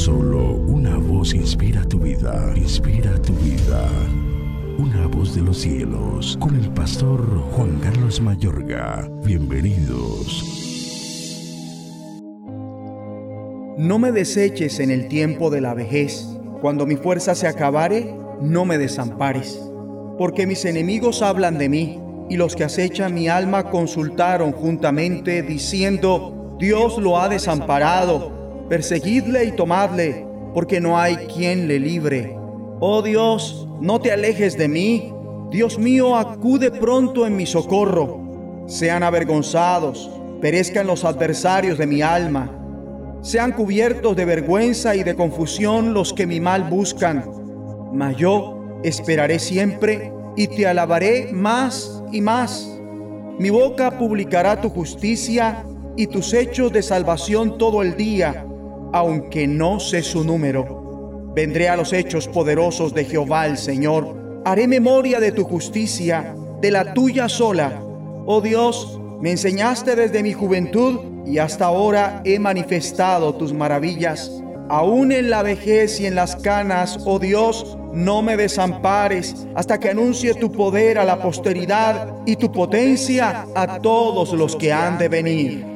Solo una voz inspira tu vida, inspira tu vida. Una voz de los cielos, con el pastor Juan Carlos Mayorga. Bienvenidos. No me deseches en el tiempo de la vejez. Cuando mi fuerza se acabare, no me desampares. Porque mis enemigos hablan de mí, y los que acechan mi alma consultaron juntamente, diciendo, Dios lo ha desamparado perseguidle y tomadle, porque no hay quien le libre. Oh Dios, no te alejes de mí. Dios mío, acude pronto en mi socorro. Sean avergonzados, perezcan los adversarios de mi alma. Sean cubiertos de vergüenza y de confusión los que mi mal buscan. Mas yo esperaré siempre y te alabaré más y más. Mi boca publicará tu justicia y tus hechos de salvación todo el día aunque no sé su número. Vendré a los hechos poderosos de Jehová el Señor. Haré memoria de tu justicia, de la tuya sola. Oh Dios, me enseñaste desde mi juventud y hasta ahora he manifestado tus maravillas. Aún en la vejez y en las canas, oh Dios, no me desampares hasta que anuncie tu poder a la posteridad y tu potencia a todos los que han de venir.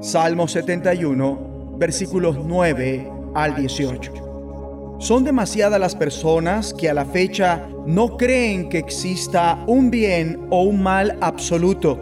Salmo 71 versículos 9 al 18. Son demasiadas las personas que a la fecha no creen que exista un bien o un mal absoluto.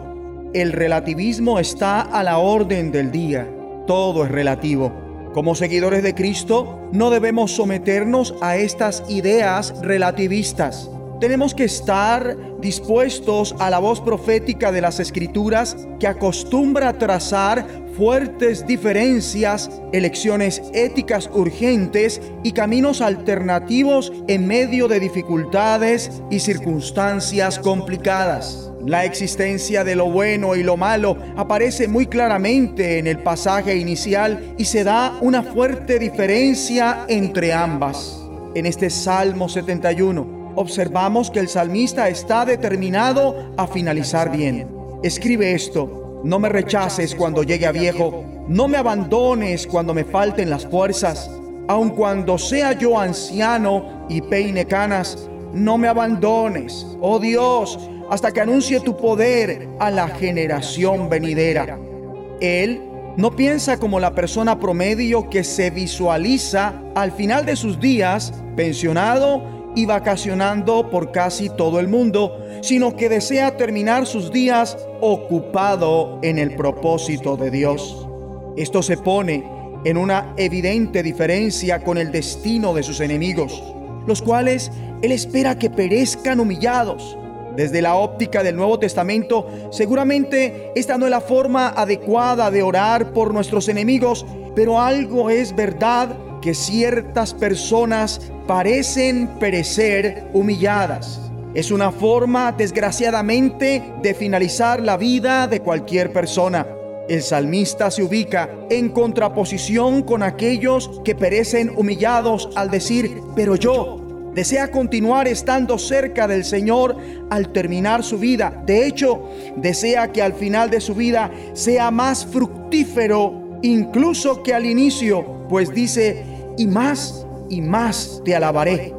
El relativismo está a la orden del día. Todo es relativo. Como seguidores de Cristo, no debemos someternos a estas ideas relativistas. Tenemos que estar dispuestos a la voz profética de las Escrituras que acostumbra trazar fuertes diferencias, elecciones éticas urgentes y caminos alternativos en medio de dificultades y circunstancias complicadas. La existencia de lo bueno y lo malo aparece muy claramente en el pasaje inicial y se da una fuerte diferencia entre ambas. En este Salmo 71 observamos que el salmista está determinado a finalizar bien. Escribe esto, no me rechaces cuando llegue a viejo. No me abandones cuando me falten las fuerzas. Aun cuando sea yo anciano y peine canas, no me abandones, oh Dios, hasta que anuncie tu poder a la generación venidera. Él no piensa como la persona promedio que se visualiza al final de sus días pensionado y vacacionando por casi todo el mundo, sino que desea terminar sus días ocupado en el propósito de Dios. Esto se pone en una evidente diferencia con el destino de sus enemigos, los cuales Él espera que perezcan humillados. Desde la óptica del Nuevo Testamento, seguramente esta no es la forma adecuada de orar por nuestros enemigos, pero algo es verdad que ciertas personas parecen perecer humilladas. Es una forma, desgraciadamente, de finalizar la vida de cualquier persona. El salmista se ubica en contraposición con aquellos que perecen humillados al decir, pero yo desea continuar estando cerca del Señor al terminar su vida. De hecho, desea que al final de su vida sea más fructífero incluso que al inicio, pues dice, y más y más te alabaré.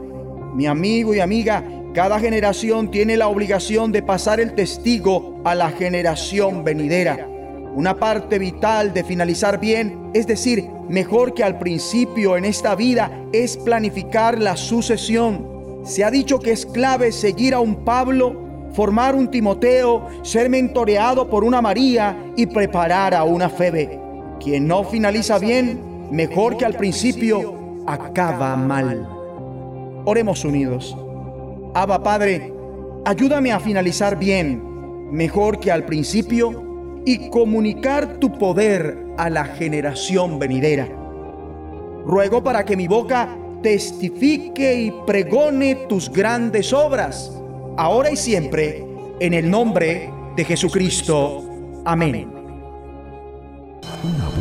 Mi amigo y amiga, cada generación tiene la obligación de pasar el testigo a la generación venidera. Una parte vital de finalizar bien, es decir, mejor que al principio en esta vida, es planificar la sucesión. Se ha dicho que es clave seguir a un Pablo, formar un Timoteo, ser mentoreado por una María y preparar a una Febe. Quien no finaliza bien, mejor que al principio, acaba mal. Oremos unidos. Abba Padre, ayúdame a finalizar bien, mejor que al principio, y comunicar tu poder a la generación venidera. Ruego para que mi boca testifique y pregone tus grandes obras, ahora y siempre, en el nombre de Jesucristo. Amén.